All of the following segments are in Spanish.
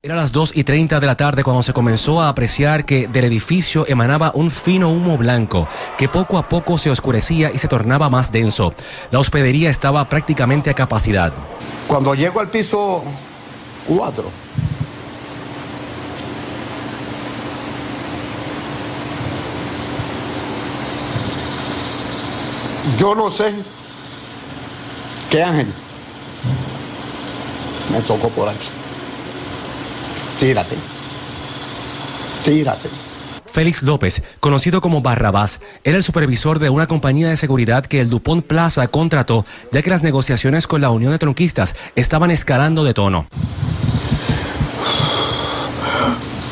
Era las 2 y 30 de la tarde cuando se comenzó a apreciar que del edificio emanaba un fino humo blanco que poco a poco se oscurecía y se tornaba más denso. La hospedería estaba prácticamente a capacidad. Cuando llego al piso 4, yo no sé qué ángel me tocó por aquí. Tírate. Tírate. Félix López, conocido como Barrabás, era el supervisor de una compañía de seguridad que el Dupont Plaza contrató, ya que las negociaciones con la Unión de Tronquistas estaban escalando de tono.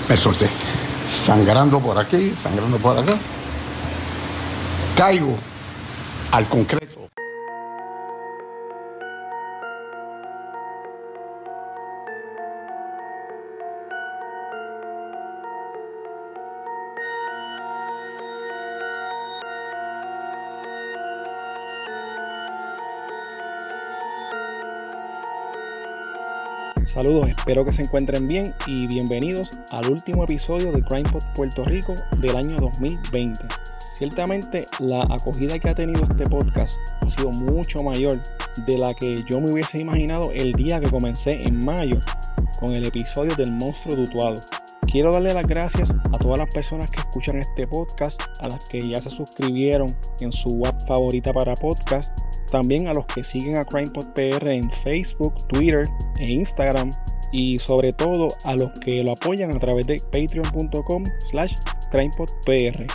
Me solté. Sangrando por aquí, sangrando por acá. Caigo al concreto. Saludos, espero que se encuentren bien y bienvenidos al último episodio de CrimePod Puerto Rico del año 2020. Ciertamente la acogida que ha tenido este podcast ha sido mucho mayor de la que yo me hubiese imaginado el día que comencé en mayo con el episodio del monstruo dutuado. Quiero darle las gracias a todas las personas que escuchan este podcast, a las que ya se suscribieron en su app favorita para podcast también a los que siguen a CrimePodPR en Facebook, Twitter e Instagram. Y sobre todo a los que lo apoyan a través de patreon.com slash CrimePodPR.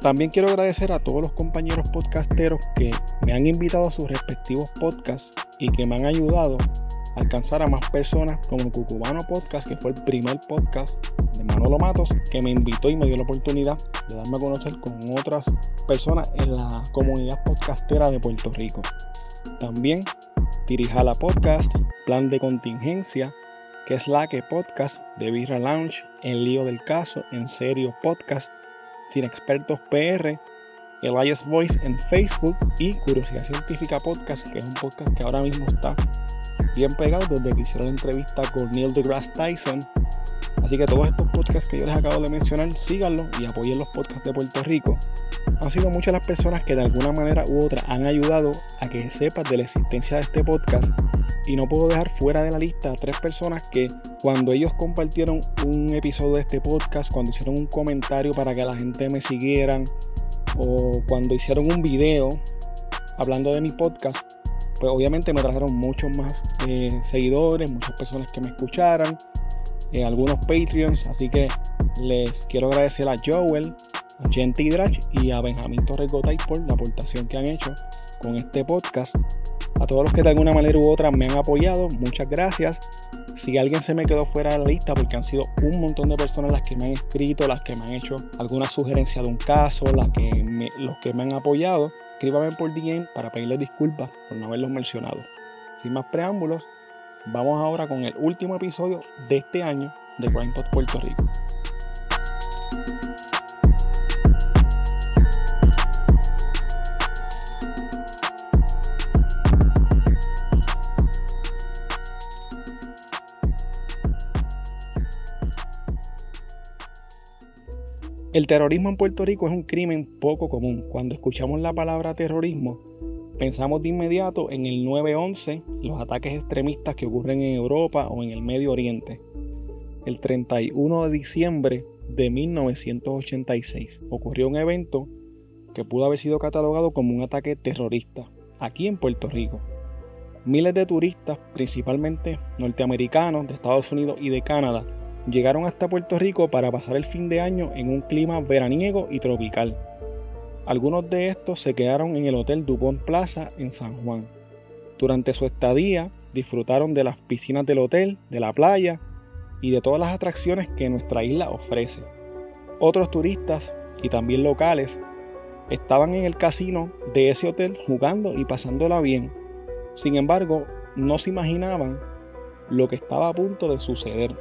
También quiero agradecer a todos los compañeros podcasteros que me han invitado a sus respectivos podcasts y que me han ayudado a alcanzar a más personas como Cucubano Podcast, que fue el primer podcast Manolo Matos, que me invitó y me dio la oportunidad de darme a conocer con otras personas en la comunidad podcastera de Puerto Rico. También Tirijala Podcast, Plan de Contingencia, que es la que podcast de Birra Lounge, En Lío del Caso, En Serio Podcast, Sin Expertos PR, Elias Voice en Facebook y Curiosidad Científica Podcast, que es un podcast que ahora mismo está bien pegado desde que hicieron la entrevista con Neil deGrasse Tyson Así que todos estos podcasts que yo les acabo de mencionar, síganlos y apoyen los podcasts de Puerto Rico. Han sido muchas las personas que de alguna manera u otra han ayudado a que sepas de la existencia de este podcast. Y no puedo dejar fuera de la lista a tres personas que cuando ellos compartieron un episodio de este podcast, cuando hicieron un comentario para que la gente me siguieran, o cuando hicieron un video hablando de mi podcast, pues obviamente me trajeron muchos más eh, seguidores, muchas personas que me escucharan en algunos Patreons. Así que les quiero agradecer a Joel, a Genty Drach y a Benjamín Torres por la aportación que han hecho con este podcast. A todos los que de alguna manera u otra me han apoyado, muchas gracias. Si alguien se me quedó fuera de la lista, porque han sido un montón de personas las que me han escrito, las que me han hecho alguna sugerencia de un caso, las que los que me han apoyado, escríbame por DM para pedirles disculpas por no haberlos mencionado. Sin más preámbulos, Vamos ahora con el último episodio de este año de Crime Puerto Rico. El terrorismo en Puerto Rico es un crimen poco común. Cuando escuchamos la palabra terrorismo, Pensamos de inmediato en el 9-11, los ataques extremistas que ocurren en Europa o en el Medio Oriente. El 31 de diciembre de 1986 ocurrió un evento que pudo haber sido catalogado como un ataque terrorista aquí en Puerto Rico. Miles de turistas, principalmente norteamericanos de Estados Unidos y de Canadá, llegaron hasta Puerto Rico para pasar el fin de año en un clima veraniego y tropical. Algunos de estos se quedaron en el Hotel Dupont Plaza en San Juan. Durante su estadía disfrutaron de las piscinas del hotel, de la playa y de todas las atracciones que nuestra isla ofrece. Otros turistas y también locales estaban en el casino de ese hotel jugando y pasándola bien. Sin embargo, no se imaginaban lo que estaba a punto de suceder.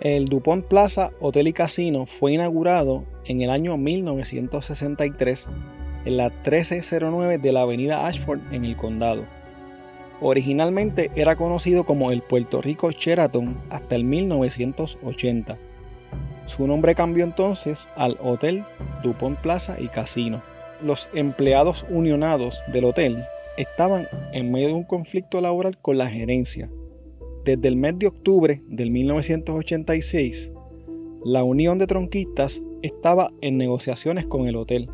El Dupont Plaza Hotel y Casino fue inaugurado en el año 1963 en la 1309 de la avenida Ashford en el condado. Originalmente era conocido como el Puerto Rico Sheraton hasta el 1980. Su nombre cambió entonces al Hotel Dupont Plaza y Casino. Los empleados unionados del hotel estaban en medio de un conflicto laboral con la gerencia. Desde el mes de octubre del 1986, la Unión de Tronquistas estaba en negociaciones con el hotel.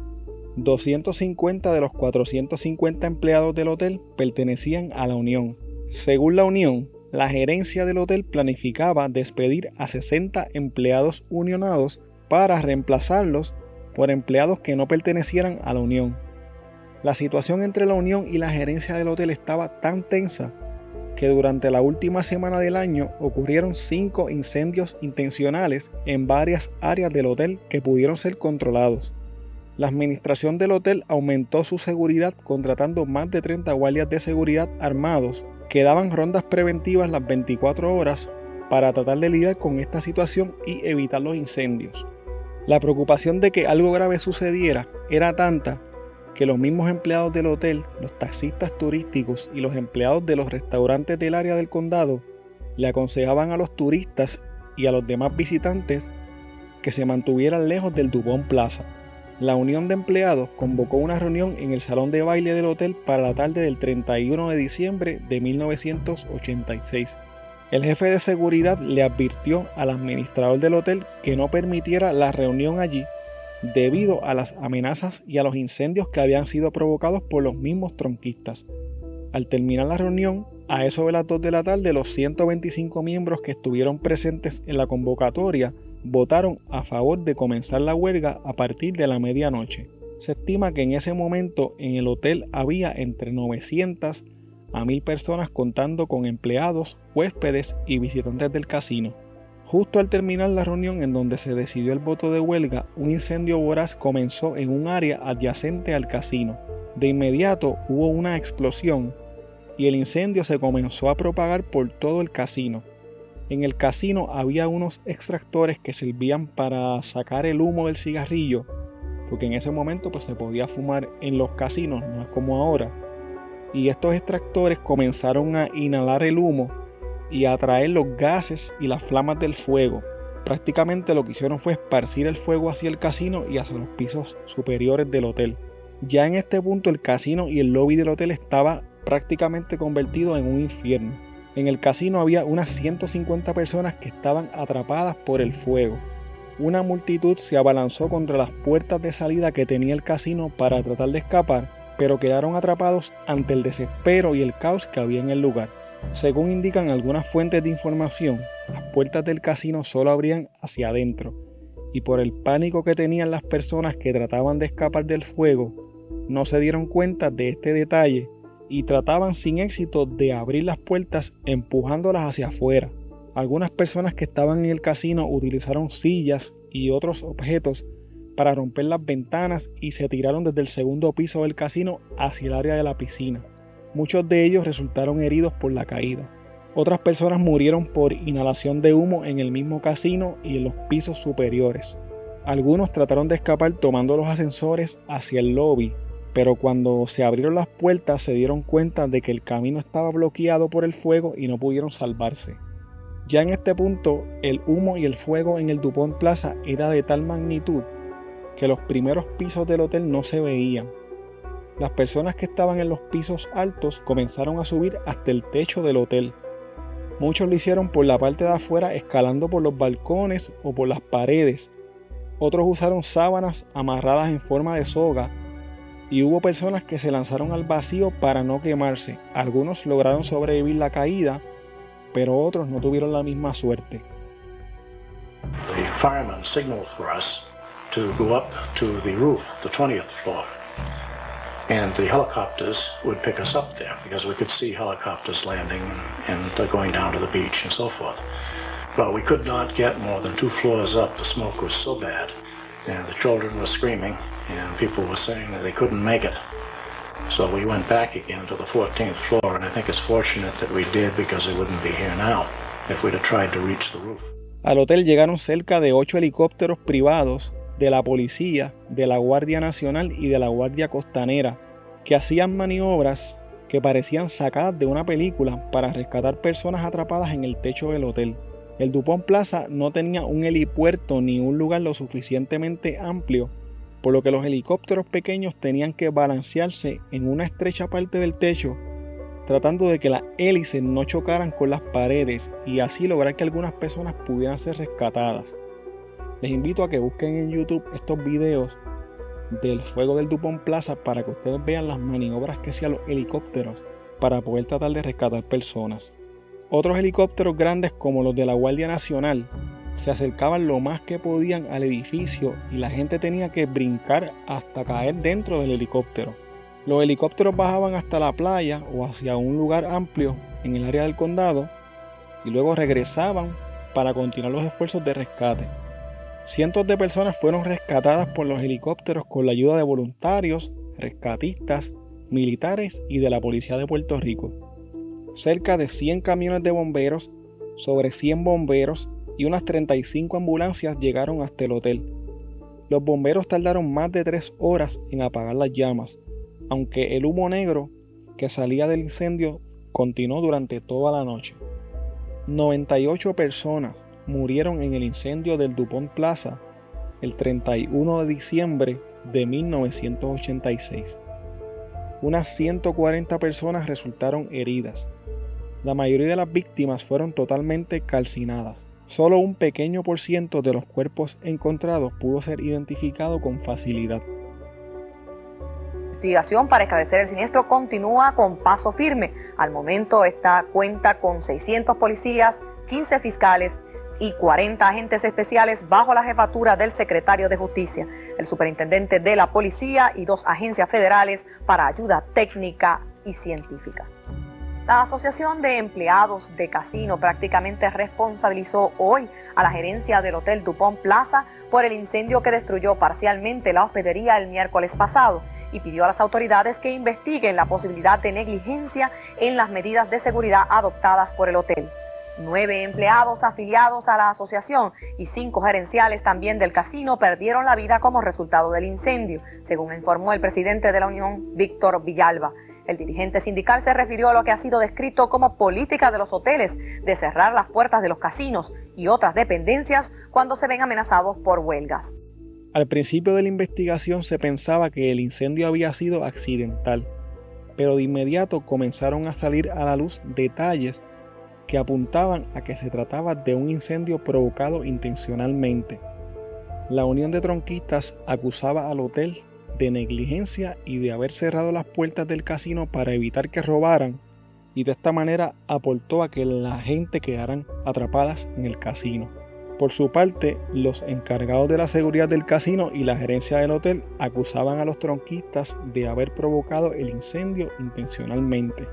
250 de los 450 empleados del hotel pertenecían a la Unión. Según la Unión, la gerencia del hotel planificaba despedir a 60 empleados unionados para reemplazarlos por empleados que no pertenecieran a la Unión. La situación entre la Unión y la gerencia del hotel estaba tan tensa que durante la última semana del año ocurrieron cinco incendios intencionales en varias áreas del hotel que pudieron ser controlados. La administración del hotel aumentó su seguridad contratando más de 30 guardias de seguridad armados que daban rondas preventivas las 24 horas para tratar de lidiar con esta situación y evitar los incendios. La preocupación de que algo grave sucediera era tanta que los mismos empleados del hotel, los taxistas turísticos y los empleados de los restaurantes del área del condado le aconsejaban a los turistas y a los demás visitantes que se mantuvieran lejos del Dubón Plaza. La Unión de Empleados convocó una reunión en el salón de baile del hotel para la tarde del 31 de diciembre de 1986. El jefe de seguridad le advirtió al administrador del hotel que no permitiera la reunión allí debido a las amenazas y a los incendios que habían sido provocados por los mismos tronquistas. Al terminar la reunión, a eso de las 2 de la tarde, los 125 miembros que estuvieron presentes en la convocatoria votaron a favor de comenzar la huelga a partir de la medianoche. Se estima que en ese momento en el hotel había entre 900 a 1000 personas contando con empleados, huéspedes y visitantes del casino. Justo al terminar la reunión en donde se decidió el voto de huelga, un incendio voraz comenzó en un área adyacente al casino. De inmediato hubo una explosión y el incendio se comenzó a propagar por todo el casino. En el casino había unos extractores que servían para sacar el humo del cigarrillo, porque en ese momento pues se podía fumar en los casinos, no es como ahora. Y estos extractores comenzaron a inhalar el humo y atraer los gases y las flamas del fuego. Prácticamente lo que hicieron fue esparcir el fuego hacia el casino y hacia los pisos superiores del hotel. Ya en este punto el casino y el lobby del hotel estaba prácticamente convertido en un infierno. En el casino había unas 150 personas que estaban atrapadas por el fuego. Una multitud se abalanzó contra las puertas de salida que tenía el casino para tratar de escapar, pero quedaron atrapados ante el desespero y el caos que había en el lugar. Según indican algunas fuentes de información, las puertas del casino solo abrían hacia adentro, y por el pánico que tenían las personas que trataban de escapar del fuego, no se dieron cuenta de este detalle y trataban sin éxito de abrir las puertas empujándolas hacia afuera. Algunas personas que estaban en el casino utilizaron sillas y otros objetos para romper las ventanas y se tiraron desde el segundo piso del casino hacia el área de la piscina. Muchos de ellos resultaron heridos por la caída. Otras personas murieron por inhalación de humo en el mismo casino y en los pisos superiores. Algunos trataron de escapar tomando los ascensores hacia el lobby, pero cuando se abrieron las puertas se dieron cuenta de que el camino estaba bloqueado por el fuego y no pudieron salvarse. Ya en este punto, el humo y el fuego en el Dupont Plaza era de tal magnitud que los primeros pisos del hotel no se veían las personas que estaban en los pisos altos comenzaron a subir hasta el techo del hotel. Muchos lo hicieron por la parte de afuera escalando por los balcones o por las paredes. Otros usaron sábanas amarradas en forma de soga y hubo personas que se lanzaron al vacío para no quemarse. Algunos lograron sobrevivir la caída, pero otros no tuvieron la misma suerte. to go up to the roof, the 20th floor. And the helicopters would pick us up there because we could see helicopters landing and going down to the beach and so forth. But we could not get more than two floors up. The smoke was so bad, and the children were screaming, and people were saying that they couldn't make it. So we went back again to the 14th floor, and I think it's fortunate that we did because we wouldn't be here now if we'd have tried to reach the roof. Al hotel llegaron cerca de ocho helicópteros privados de la policía, de la Guardia Nacional y de la Guardia Costanera, que hacían maniobras que parecían sacadas de una película para rescatar personas atrapadas en el techo del hotel. El Dupont Plaza no tenía un helipuerto ni un lugar lo suficientemente amplio, por lo que los helicópteros pequeños tenían que balancearse en una estrecha parte del techo, tratando de que las hélices no chocaran con las paredes y así lograr que algunas personas pudieran ser rescatadas. Les invito a que busquen en YouTube estos videos del fuego del Dupont Plaza para que ustedes vean las maniobras que hacían los helicópteros para poder tratar de rescatar personas. Otros helicópteros grandes como los de la Guardia Nacional se acercaban lo más que podían al edificio y la gente tenía que brincar hasta caer dentro del helicóptero. Los helicópteros bajaban hasta la playa o hacia un lugar amplio en el área del condado y luego regresaban para continuar los esfuerzos de rescate. Cientos de personas fueron rescatadas por los helicópteros con la ayuda de voluntarios, rescatistas, militares y de la Policía de Puerto Rico cerca de 100 camiones de bomberos, sobre 100 bomberos y unas 35 ambulancias llegaron hasta el hotel. Los bomberos tardaron más de 3 horas en apagar las llamas, aunque el humo negro que salía del incendio continuó durante toda la noche. 98 personas murieron en el incendio del Dupont Plaza el 31 de diciembre de 1986. Unas 140 personas resultaron heridas. La mayoría de las víctimas fueron totalmente calcinadas. Solo un pequeño por ciento de los cuerpos encontrados pudo ser identificado con facilidad. La investigación para esclarecer el siniestro continúa con paso firme. Al momento esta cuenta con 600 policías, 15 fiscales y 40 agentes especiales bajo la jefatura del secretario de Justicia, el superintendente de la policía y dos agencias federales para ayuda técnica y científica. La Asociación de Empleados de Casino prácticamente responsabilizó hoy a la gerencia del Hotel Dupont Plaza por el incendio que destruyó parcialmente la hospedería el miércoles pasado y pidió a las autoridades que investiguen la posibilidad de negligencia en las medidas de seguridad adoptadas por el hotel. Nueve empleados afiliados a la asociación y cinco gerenciales también del casino perdieron la vida como resultado del incendio, según informó el presidente de la Unión, Víctor Villalba. El dirigente sindical se refirió a lo que ha sido descrito como política de los hoteles de cerrar las puertas de los casinos y otras dependencias cuando se ven amenazados por huelgas. Al principio de la investigación se pensaba que el incendio había sido accidental, pero de inmediato comenzaron a salir a la luz detalles que apuntaban a que se trataba de un incendio provocado intencionalmente. La Unión de Tronquistas acusaba al hotel de negligencia y de haber cerrado las puertas del casino para evitar que robaran y de esta manera aportó a que la gente quedaran atrapadas en el casino. Por su parte, los encargados de la seguridad del casino y la gerencia del hotel acusaban a los tronquistas de haber provocado el incendio intencionalmente.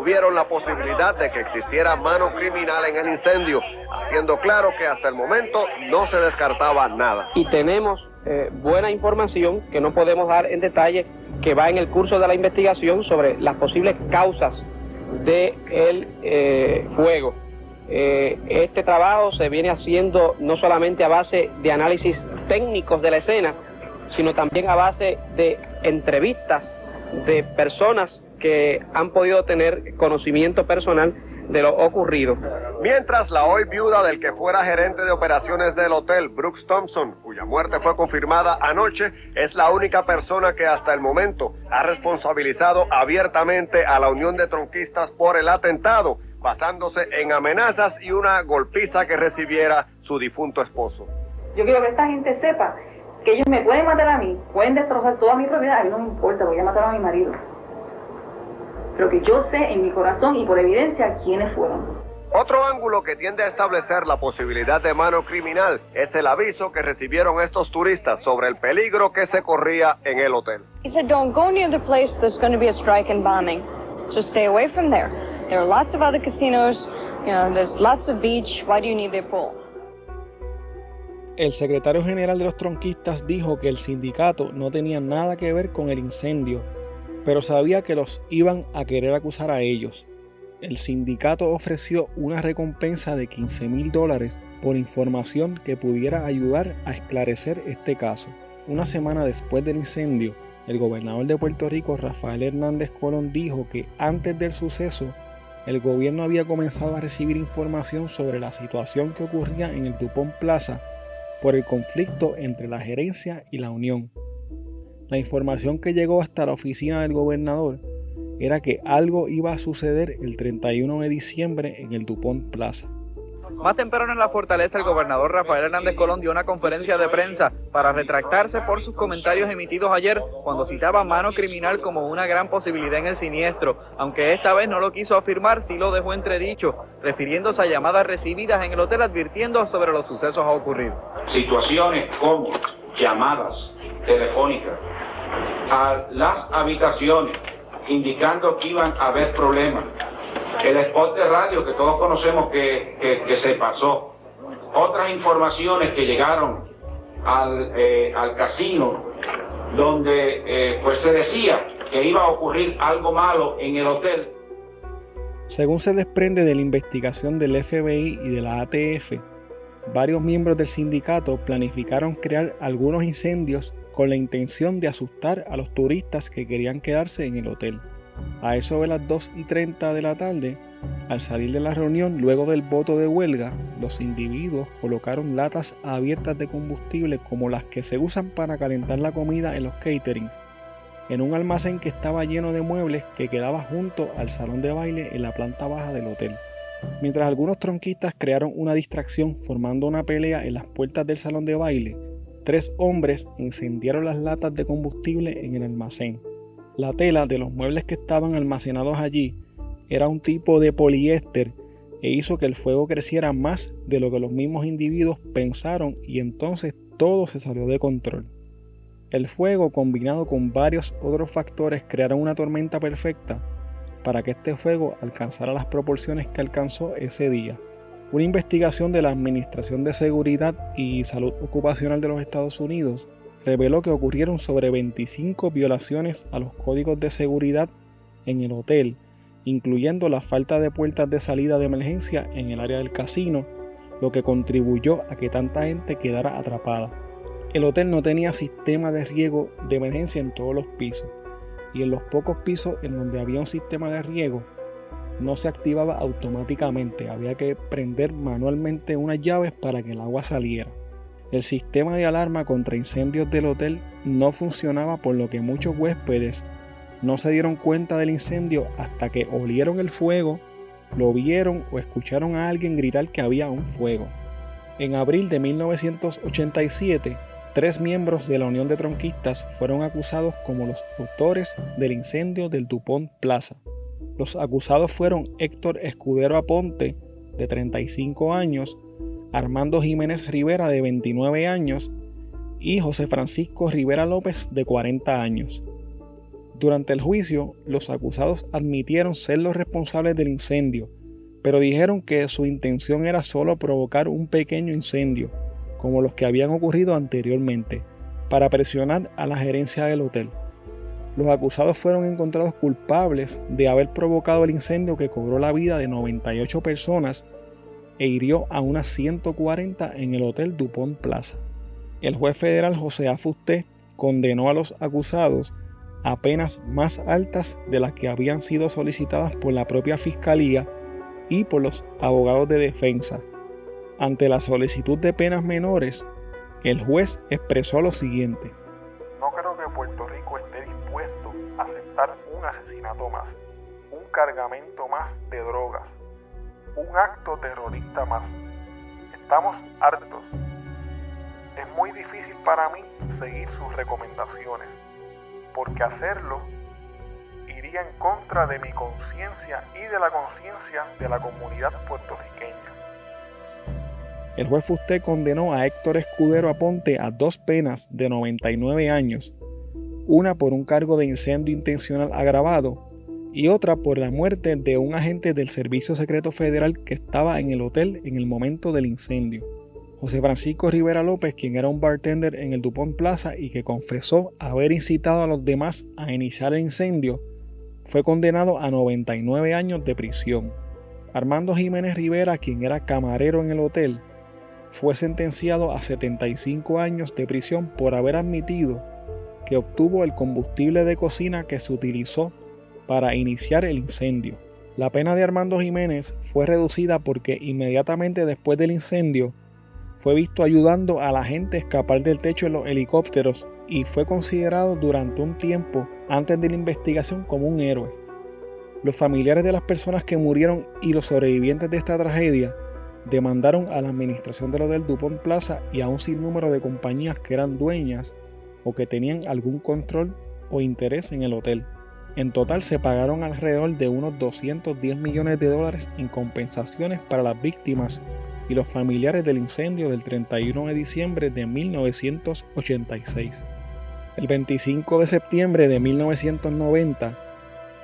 Tuvieron la posibilidad de que existiera mano criminal en el incendio, haciendo claro que hasta el momento no se descartaba nada. Y tenemos eh, buena información que no podemos dar en detalle, que va en el curso de la investigación sobre las posibles causas del el eh, fuego. Eh, este trabajo se viene haciendo no solamente a base de análisis técnicos de la escena, sino también a base de entrevistas de personas que han podido tener conocimiento personal de lo ocurrido. Mientras la hoy viuda del que fuera gerente de operaciones del hotel, Brooks Thompson, cuya muerte fue confirmada anoche, es la única persona que hasta el momento ha responsabilizado abiertamente a la Unión de Tronquistas por el atentado, basándose en amenazas y una golpiza que recibiera su difunto esposo. Yo quiero que esta gente sepa que ellos me pueden matar a mí, pueden destrozar toda mi propiedad, a mí no me importa, voy a matar a mi marido pero que yo sé en mi corazón y por evidencia quiénes fueron. Otro ángulo que tiende a establecer la posibilidad de mano criminal es el aviso que recibieron estos turistas sobre el peligro que se corría en el hotel. He said, don't go near the place there's going to be a strike and bombing. So stay away from there. There are lots of other casinos, you know, there's lots of beach. Why do you need their pool? El secretario general de los tronquistas dijo que el sindicato no tenía nada que ver con el incendio pero sabía que los iban a querer acusar a ellos. El sindicato ofreció una recompensa de 15 mil dólares por información que pudiera ayudar a esclarecer este caso. Una semana después del incendio, el gobernador de Puerto Rico, Rafael Hernández Colón, dijo que antes del suceso, el gobierno había comenzado a recibir información sobre la situación que ocurría en el Dupont Plaza por el conflicto entre la gerencia y la Unión. La información que llegó hasta la oficina del gobernador era que algo iba a suceder el 31 de diciembre en el Dupont Plaza. Más temprano en la fortaleza, el gobernador Rafael Hernández Colón dio una conferencia de prensa para retractarse por sus comentarios emitidos ayer cuando citaba mano criminal como una gran posibilidad en el siniestro, aunque esta vez no lo quiso afirmar, sí lo dejó entredicho, refiriéndose a llamadas recibidas en el hotel advirtiendo sobre los sucesos a ocurrir. Situaciones como llamadas telefónicas a las habitaciones indicando que iban a haber problemas el spot de radio que todos conocemos que, se pasó, otras informaciones que llegaron al, eh, al casino donde eh, pues se decía que iba a ocurrir algo malo en el hotel. Según se desprende de la investigación del FBI y de la ATF, varios miembros del sindicato planificaron crear algunos incendios con la intención de asustar a los turistas que querían quedarse en el hotel. A eso de las 2 y 30 de la tarde, al salir de la reunión luego del voto de huelga, los individuos colocaron latas abiertas de combustible como las que se usan para calentar la comida en los caterings, en un almacén que estaba lleno de muebles que quedaba junto al salón de baile en la planta baja del hotel. Mientras algunos tronquistas crearon una distracción formando una pelea en las puertas del salón de baile, tres hombres incendiaron las latas de combustible en el almacén. La tela de los muebles que estaban almacenados allí era un tipo de poliéster e hizo que el fuego creciera más de lo que los mismos individuos pensaron y entonces todo se salió de control. El fuego combinado con varios otros factores crearon una tormenta perfecta para que este fuego alcanzara las proporciones que alcanzó ese día. Una investigación de la Administración de Seguridad y Salud Ocupacional de los Estados Unidos reveló que ocurrieron sobre 25 violaciones a los códigos de seguridad en el hotel incluyendo la falta de puertas de salida de emergencia en el área del casino, lo que contribuyó a que tanta gente quedara atrapada. El hotel no tenía sistema de riego de emergencia en todos los pisos, y en los pocos pisos en donde había un sistema de riego, no se activaba automáticamente, había que prender manualmente unas llaves para que el agua saliera. El sistema de alarma contra incendios del hotel no funcionaba por lo que muchos huéspedes no se dieron cuenta del incendio hasta que olieron el fuego, lo vieron o escucharon a alguien gritar que había un fuego. En abril de 1987, tres miembros de la Unión de Tronquistas fueron acusados como los autores del incendio del Dupont Plaza. Los acusados fueron Héctor Escudero Aponte, de 35 años, Armando Jiménez Rivera, de 29 años, y José Francisco Rivera López, de 40 años. Durante el juicio, los acusados admitieron ser los responsables del incendio, pero dijeron que su intención era solo provocar un pequeño incendio, como los que habían ocurrido anteriormente, para presionar a la gerencia del hotel. Los acusados fueron encontrados culpables de haber provocado el incendio que cobró la vida de 98 personas e hirió a unas 140 en el Hotel Dupont Plaza. El juez federal José Afusté condenó a los acusados a penas más altas de las que habían sido solicitadas por la propia Fiscalía y por los abogados de defensa. Ante la solicitud de penas menores, el juez expresó lo siguiente. No creo que Puerto Rico a aceptar un asesinato más, un cargamento más de drogas, un acto terrorista más. Estamos hartos. Es muy difícil para mí seguir sus recomendaciones porque hacerlo iría en contra de mi conciencia y de la conciencia de la comunidad puertorriqueña. El juez Fusté condenó a Héctor Escudero Aponte a dos penas de 99 años, una por un cargo de incendio intencional agravado y otra por la muerte de un agente del Servicio Secreto Federal que estaba en el hotel en el momento del incendio. José Francisco Rivera López, quien era un bartender en el Dupont Plaza y que confesó haber incitado a los demás a iniciar el incendio, fue condenado a 99 años de prisión. Armando Jiménez Rivera, quien era camarero en el hotel, fue sentenciado a 75 años de prisión por haber admitido que obtuvo el combustible de cocina que se utilizó para iniciar el incendio. La pena de Armando Jiménez fue reducida porque inmediatamente después del incendio fue visto ayudando a la gente a escapar del techo de los helicópteros y fue considerado durante un tiempo antes de la investigación como un héroe. Los familiares de las personas que murieron y los sobrevivientes de esta tragedia demandaron a la administración del Hotel Dupont Plaza y a un sinnúmero de compañías que eran dueñas o que tenían algún control o interés en el hotel. En total se pagaron alrededor de unos 210 millones de dólares en compensaciones para las víctimas y los familiares del incendio del 31 de diciembre de 1986. El 25 de septiembre de 1990,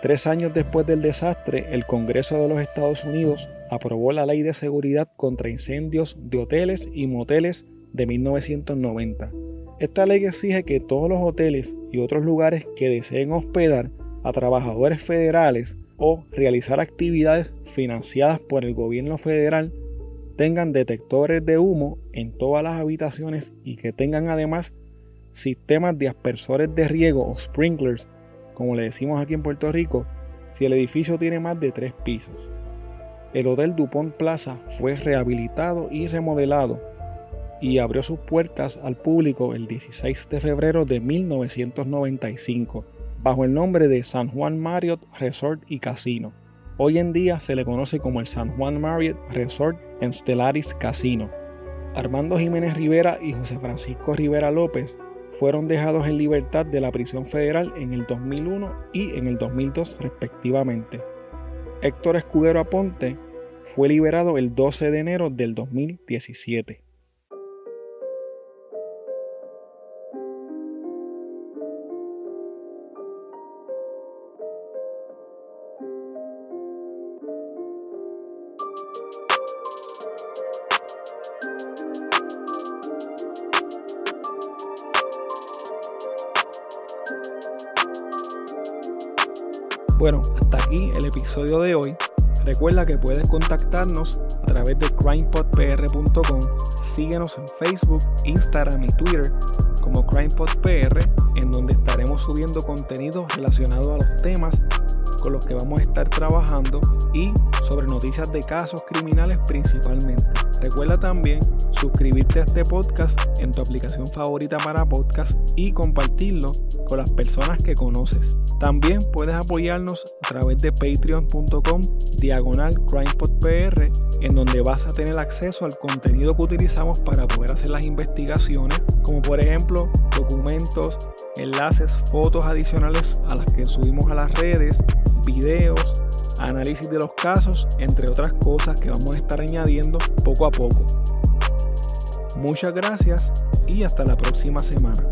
tres años después del desastre, el Congreso de los Estados Unidos aprobó la Ley de Seguridad contra Incendios de Hoteles y Moteles de 1990. Esta ley exige que todos los hoteles y otros lugares que deseen hospedar a trabajadores federales o realizar actividades financiadas por el gobierno federal tengan detectores de humo en todas las habitaciones y que tengan además sistemas de aspersores de riego o sprinklers, como le decimos aquí en Puerto Rico, si el edificio tiene más de tres pisos. El Hotel Dupont Plaza fue rehabilitado y remodelado y abrió sus puertas al público el 16 de febrero de 1995 bajo el nombre de San Juan Marriott Resort y Casino. Hoy en día se le conoce como el San Juan Marriott Resort and Stellaris Casino. Armando Jiménez Rivera y José Francisco Rivera López fueron dejados en libertad de la prisión federal en el 2001 y en el 2002 respectivamente. Héctor Escudero Aponte fue liberado el 12 de enero del 2017. De hoy. Recuerda que puedes contactarnos a través de crimepodpr.com. Síguenos en Facebook, Instagram y Twitter como CrimePodPR, en donde estaremos subiendo contenido relacionado a los temas con los que vamos a estar trabajando y sobre noticias de casos criminales principalmente. Recuerda también suscribirte a este podcast en tu aplicación favorita para podcast y compartirlo con las personas que conoces. También puedes apoyarnos a través de patreon.com diagonal crimepodpr en donde vas a tener acceso al contenido que utilizamos para poder hacer las investigaciones, como por ejemplo documentos, enlaces, fotos adicionales a las que subimos a las redes, videos, análisis de los casos, entre otras cosas que vamos a estar añadiendo poco a poco. Muchas gracias y hasta la próxima semana.